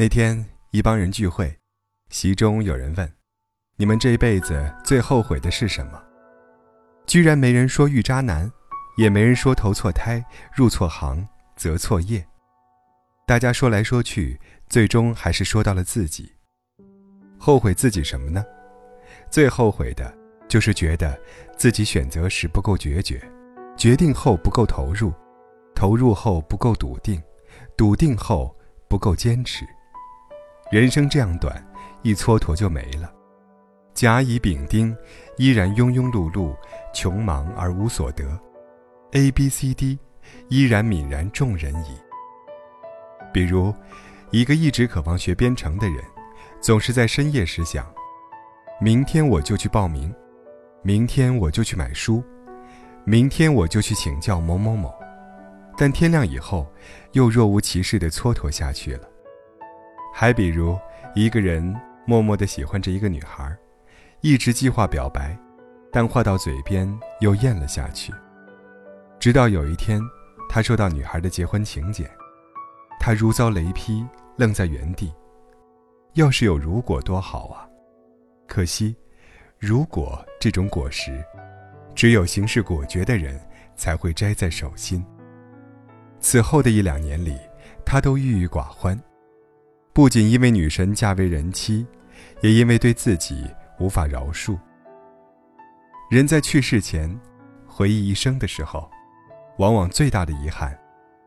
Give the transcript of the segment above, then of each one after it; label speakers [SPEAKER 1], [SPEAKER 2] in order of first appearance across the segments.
[SPEAKER 1] 那天一帮人聚会，席中有人问：“你们这一辈子最后悔的是什么？”居然没人说遇渣男，也没人说投错胎、入错行、择错业。大家说来说去，最终还是说到了自己。后悔自己什么呢？最后悔的就是觉得自己选择时不够决绝，决定后不够投入，投入后不够笃定，笃定后不够坚持。人生这样短，一蹉跎就没了。甲乙丙丁依然庸庸碌碌，穷忙而无所得。A B C D 依然泯然众人矣。比如，一个一直渴望学编程的人，总是在深夜时想：明天我就去报名，明天我就去买书，明天我就去请教某某某。但天亮以后，又若无其事地蹉跎下去了。还比如，一个人默默地喜欢着一个女孩，一直计划表白，但话到嘴边又咽了下去。直到有一天，他收到女孩的结婚请柬。他如遭雷劈，愣在原地。要是有如果多好啊！可惜，如果这种果实，只有行事果决的人才会摘在手心。此后的一两年里，他都郁郁寡欢，不仅因为女神嫁为人妻，也因为对自己无法饶恕。人在去世前，回忆一生的时候，往往最大的遗憾。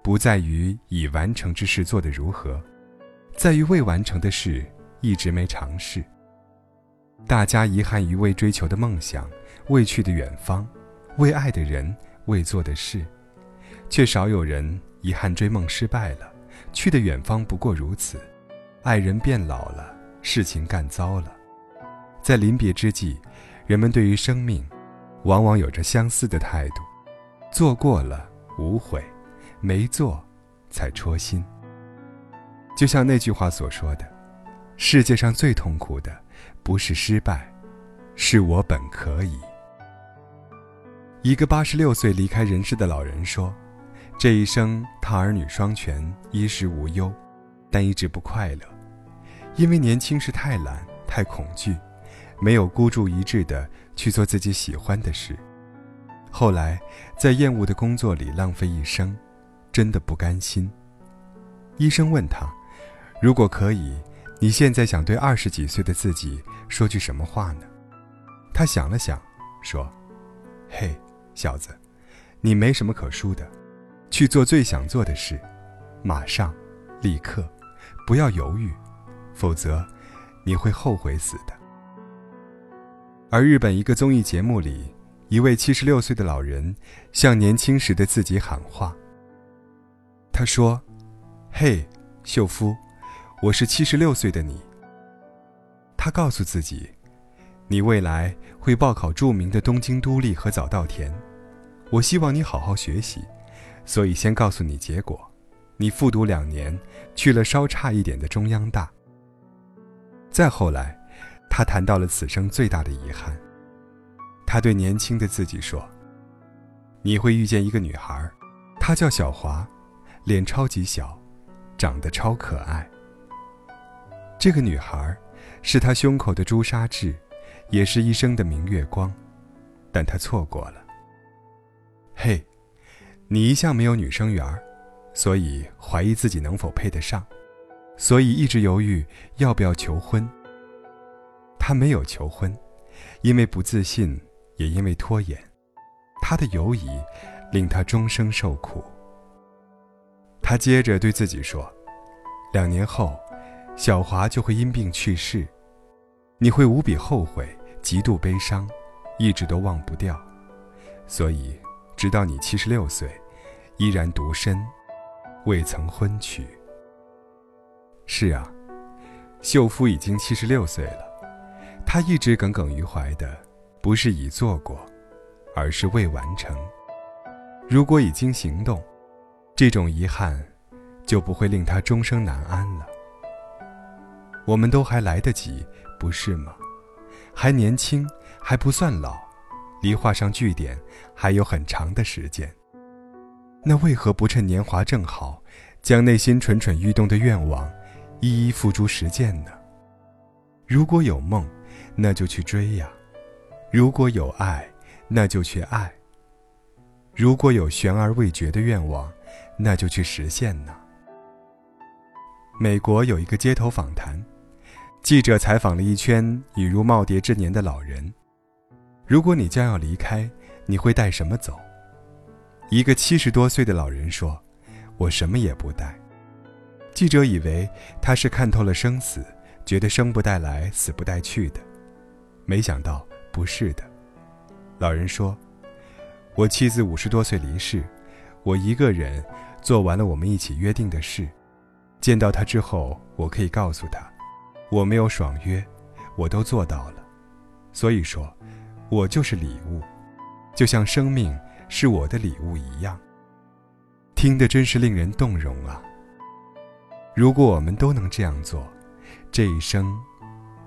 [SPEAKER 1] 不在于已完成之事做得如何，在于未完成的事一直没尝试。大家遗憾于未追求的梦想、未去的远方、未爱的人、未做的事，却少有人遗憾追梦失败了，去的远方不过如此，爱人变老了，事情干糟了。在临别之际，人们对于生命，往往有着相似的态度：做过了，无悔。没做，才戳心。就像那句话所说的：“世界上最痛苦的，不是失败，是我本可以。”一个八十六岁离开人世的老人说：“这一生他儿女双全，衣食无忧，但一直不快乐，因为年轻时太懒、太恐惧，没有孤注一掷的去做自己喜欢的事。后来在厌恶的工作里浪费一生。”真的不甘心。医生问他：“如果可以，你现在想对二十几岁的自己说句什么话呢？”他想了想，说：“嘿，小子，你没什么可输的，去做最想做的事，马上，立刻，不要犹豫，否则你会后悔死的。”而日本一个综艺节目里，一位七十六岁的老人向年轻时的自己喊话。他说：“嘿，秀夫，我是七十六岁的你。”他告诉自己：“你未来会报考著名的东京都立和早稻田，我希望你好好学习，所以先告诉你结果，你复读两年，去了稍差一点的中央大。”再后来，他谈到了此生最大的遗憾。他对年轻的自己说：“你会遇见一个女孩，她叫小华。”脸超级小，长得超可爱。这个女孩，是他胸口的朱砂痣，也是一生的明月光，但他错过了。嘿，你一向没有女生缘，所以怀疑自己能否配得上，所以一直犹豫要不要求婚。他没有求婚，因为不自信，也因为拖延。他的犹疑，令他终生受苦。他接着对自己说：“两年后，小华就会因病去世，你会无比后悔，极度悲伤，一直都忘不掉。所以，直到你七十六岁，依然独身，未曾婚娶。是啊，秀夫已经七十六岁了，他一直耿耿于怀的，不是已做过，而是未完成。如果已经行动。”这种遗憾，就不会令他终生难安了。我们都还来得及，不是吗？还年轻，还不算老，离画上句点还有很长的时间。那为何不趁年华正好，将内心蠢蠢欲动的愿望，一一付诸实践呢？如果有梦，那就去追呀；如果有爱，那就去爱；如果有悬而未决的愿望，那就去实现呢。美国有一个街头访谈，记者采访了一圈已入耄耋之年的老人。如果你将要离开，你会带什么走？一个七十多岁的老人说：“我什么也不带。”记者以为他是看透了生死，觉得生不带来，死不带去的，没想到不是的。老人说：“我妻子五十多岁离世，我一个人做完了我们一起约定的事。见到他之后，我可以告诉他，我没有爽约，我都做到了。所以说，我就是礼物，就像生命是我的礼物一样。听得真是令人动容啊！如果我们都能这样做，这一生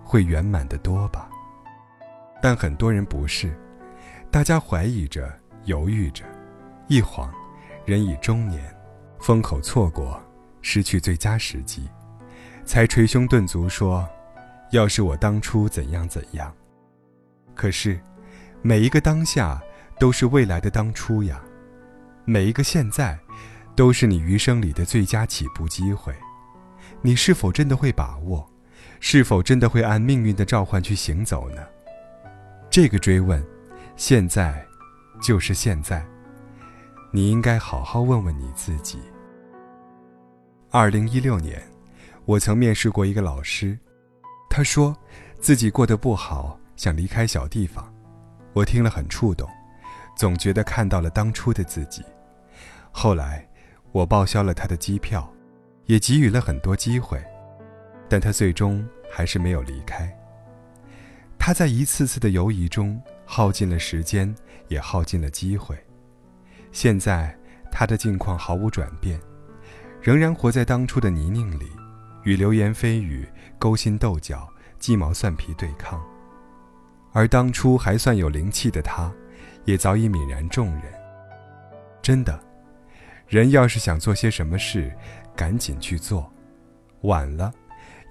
[SPEAKER 1] 会圆满的多吧？但很多人不是。”大家怀疑着，犹豫着，一晃，人已中年，风口错过，失去最佳时机，才捶胸顿足说：“要是我当初怎样怎样。”可是，每一个当下都是未来的当初呀，每一个现在，都是你余生里的最佳起步机会。你是否真的会把握？是否真的会按命运的召唤去行走呢？这个追问。现在，就是现在。你应该好好问问你自己。二零一六年，我曾面试过一个老师，他说自己过得不好，想离开小地方。我听了很触动，总觉得看到了当初的自己。后来，我报销了他的机票，也给予了很多机会，但他最终还是没有离开。他在一次次的犹疑中。耗尽了时间，也耗尽了机会。现在他的境况毫无转变，仍然活在当初的泥泞里，与流言蜚语勾心斗角、鸡毛蒜皮对抗。而当初还算有灵气的他，也早已泯然众人。真的，人要是想做些什么事，赶紧去做，晚了，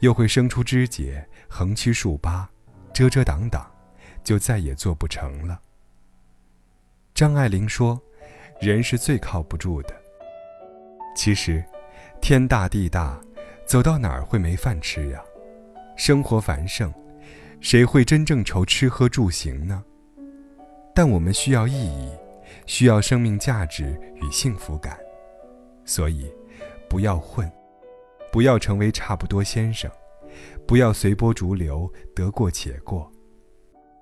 [SPEAKER 1] 又会生出枝节，横七竖八，遮遮挡挡。就再也做不成了。张爱玲说：“人是最靠不住的。其实，天大地大，走到哪儿会没饭吃呀？生活繁盛，谁会真正愁吃喝住行呢？但我们需要意义，需要生命价值与幸福感。所以，不要混，不要成为差不多先生，不要随波逐流，得过且过。”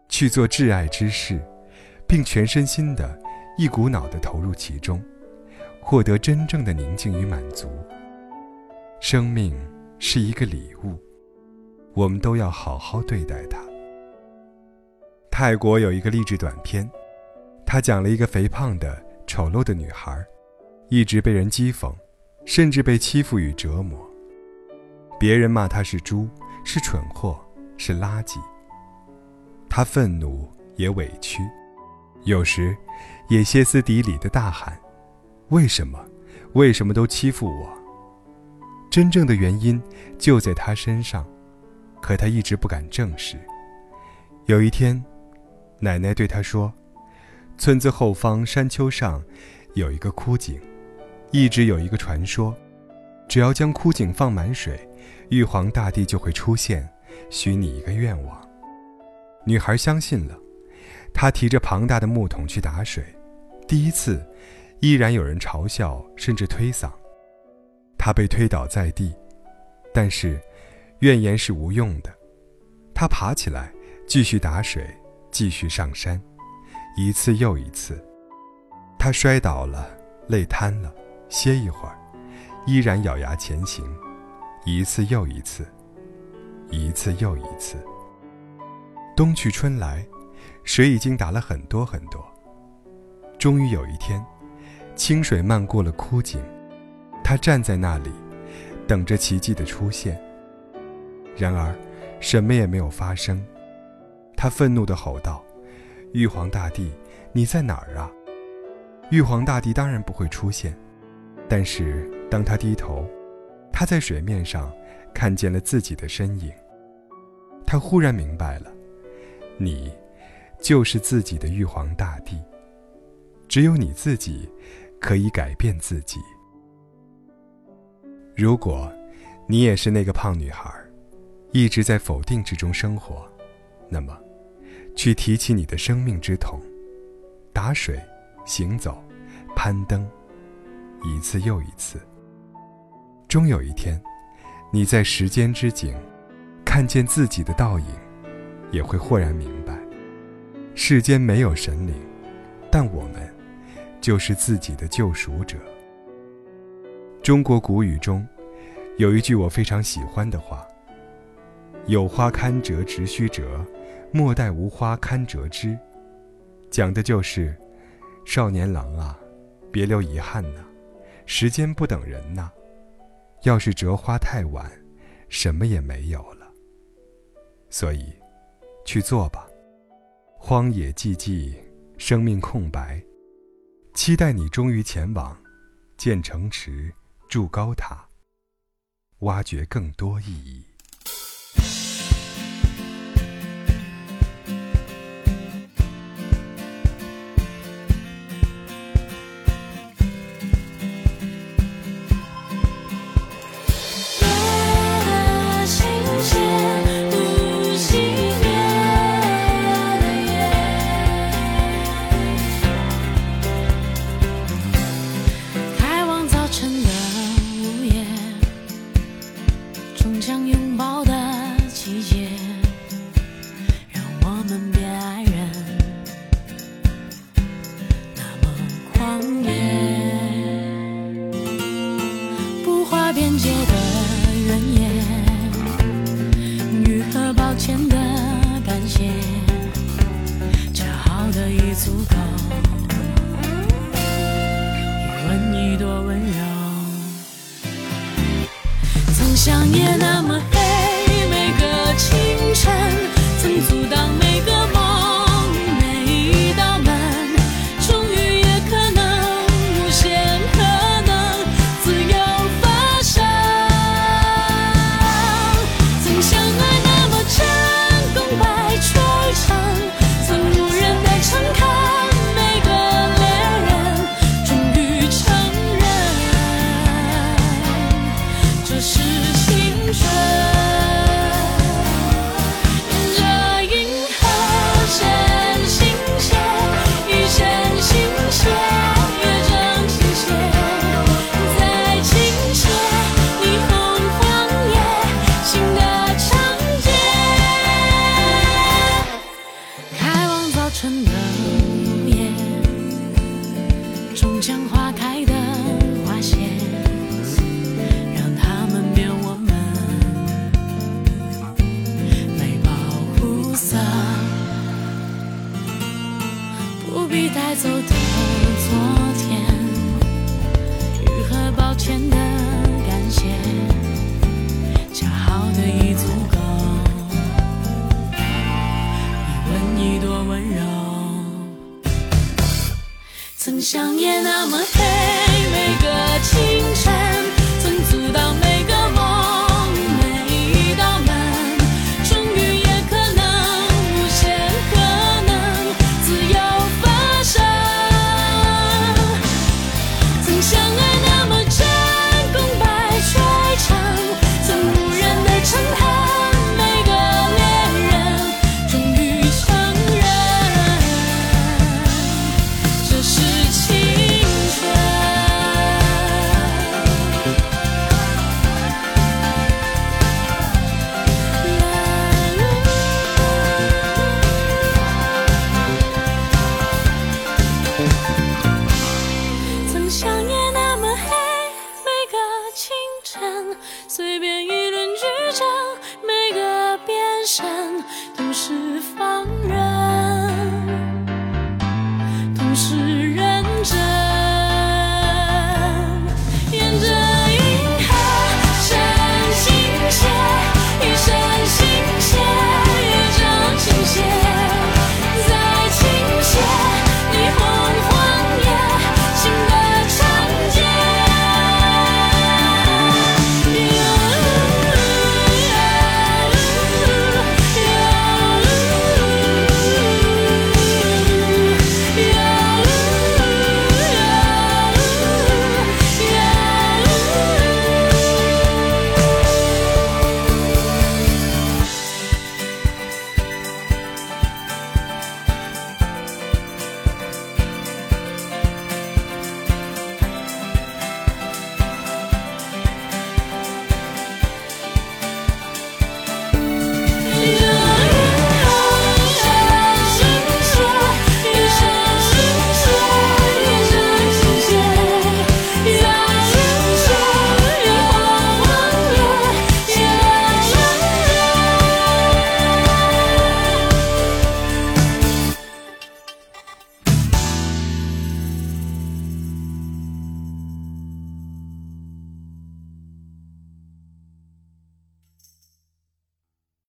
[SPEAKER 1] 去做挚爱之事，并全身心的、一股脑的投入其中，获得真正的宁静与满足。生命是一个礼物，我们都要好好对待它。泰国有一个励志短片，他讲了一个肥胖的、丑陋的女孩，一直被人讥讽，甚至被欺负与折磨。别人骂他是猪，是蠢货，是垃圾。他愤怒也委屈，有时也歇斯底里的大喊：“为什么？为什么都欺负我？”真正的原因就在他身上，可他一直不敢正视。有一天，奶奶对他说：“村子后方山丘上有一个枯井，一直有一个传说，只要将枯井放满水，玉皇大帝就会出现，许你一个愿望。”女孩相信了，她提着庞大的木桶去打水，第一次，依然有人嘲笑甚至推搡，她被推倒在地，但是，怨言是无用的，她爬起来继续打水，继续上山，一次又一次，她摔倒了，累瘫了，歇一会儿，依然咬牙前行，一次又一次，一次又一次。冬去春来，水已经打了很多很多。终于有一天，清水漫过了枯井，他站在那里，等着奇迹的出现。然而，什么也没有发生。他愤怒地吼道：“玉皇大帝，你在哪儿啊？”玉皇大帝当然不会出现。但是，当他低头，他在水面上
[SPEAKER 2] 看见了自己的身影。他忽然明白了，你就是自己的玉皇大帝。只有你自己可以改变自己。如果，你也是那个胖女孩，一直在否定之中生活，那么，去提起你的生命之桶，打水、行走、攀登，一次又一次。终有一天，你在时间之井，看见自己的倒影，也会豁然明白，世间没有神灵，但我们。就是自己的救赎者。中国古语中，有一句我非常喜欢的话：“有花堪折直须折，莫待无花堪折枝。”讲的就是，少年郎啊，别留遗憾呐，时间不等人呐。要是折花太晚，什么也没有了。所以，去做吧。荒野寂寂，生命空白。期待你终于前往，建城池，筑高塔，挖掘更多意义。
[SPEAKER 3] 想念那么黑，是放